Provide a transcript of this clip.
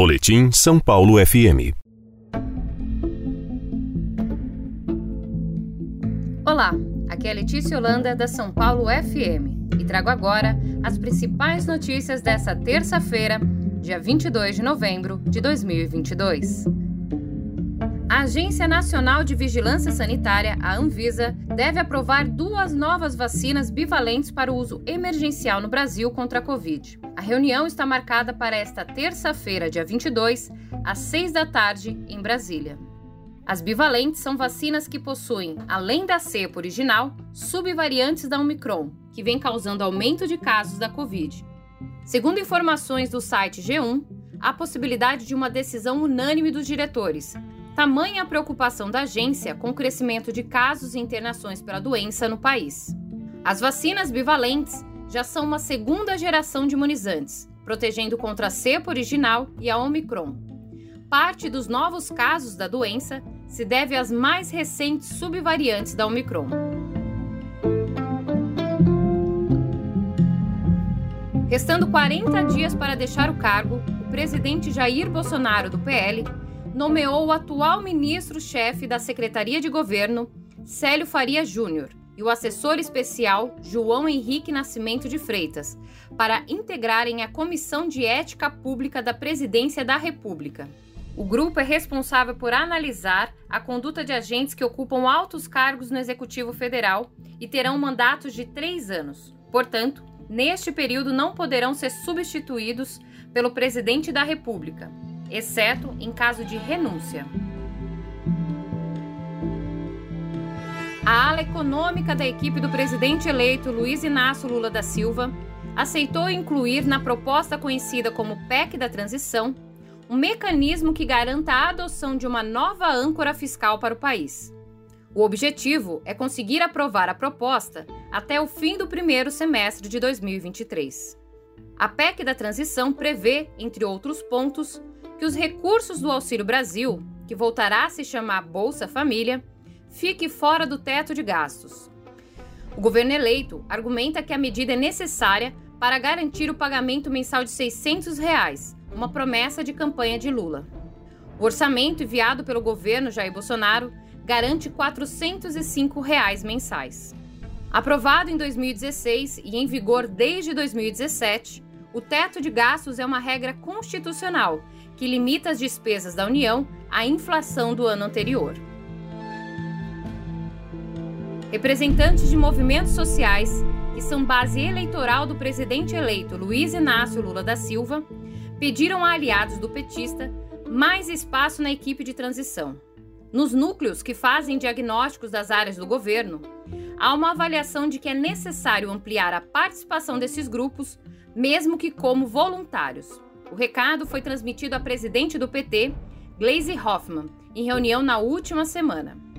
Boletim São Paulo FM. Olá, aqui é Letícia Holanda da São Paulo FM e trago agora as principais notícias dessa terça-feira, dia 22 de novembro de 2022. A Agência Nacional de Vigilância Sanitária, a Anvisa, deve aprovar duas novas vacinas bivalentes para o uso emergencial no Brasil contra a Covid. A reunião está marcada para esta terça-feira, dia 22, às 6 da tarde, em Brasília. As bivalentes são vacinas que possuem, além da cepa original, subvariantes da Omicron, que vem causando aumento de casos da Covid. Segundo informações do site G1, há possibilidade de uma decisão unânime dos diretores, Tamanha a preocupação da agência com o crescimento de casos e internações pela doença no país. As vacinas bivalentes já são uma segunda geração de imunizantes, protegendo contra a cepa original e a Omicron. Parte dos novos casos da doença se deve às mais recentes subvariantes da Omicron. Restando 40 dias para deixar o cargo, o presidente Jair Bolsonaro, do PL, nomeou o atual ministro-chefe da Secretaria de Governo, Célio Faria Júnior, e o assessor especial João Henrique Nascimento de Freitas, para integrarem a Comissão de Ética Pública da Presidência da República. O grupo é responsável por analisar a conduta de agentes que ocupam altos cargos no Executivo Federal e terão mandatos de três anos. Portanto, neste período não poderão ser substituídos pelo presidente da República, exceto em caso de renúncia. A ala econômica da equipe do presidente eleito Luiz Inácio Lula da Silva aceitou incluir na proposta conhecida como PEC da Transição um mecanismo que garanta a adoção de uma nova âncora fiscal para o país. O objetivo é conseguir aprovar a proposta até o fim do primeiro semestre de 2023. A PEC da transição prevê, entre outros pontos, que os recursos do Auxílio Brasil, que voltará a se chamar Bolsa Família, fique fora do teto de gastos. O governo eleito argumenta que a medida é necessária para garantir o pagamento mensal de 600 reais, uma promessa de campanha de Lula. O orçamento enviado pelo governo Jair Bolsonaro garante 405 reais mensais. Aprovado em 2016 e em vigor desde 2017, o teto de gastos é uma regra constitucional que limita as despesas da União à inflação do ano anterior. Representantes de movimentos sociais, que são base eleitoral do presidente eleito Luiz Inácio Lula da Silva, pediram a aliados do petista mais espaço na equipe de transição. Nos núcleos que fazem diagnósticos das áreas do governo, há uma avaliação de que é necessário ampliar a participação desses grupos, mesmo que como voluntários. O recado foi transmitido à presidente do PT, Gleisi Hoffmann, em reunião na última semana.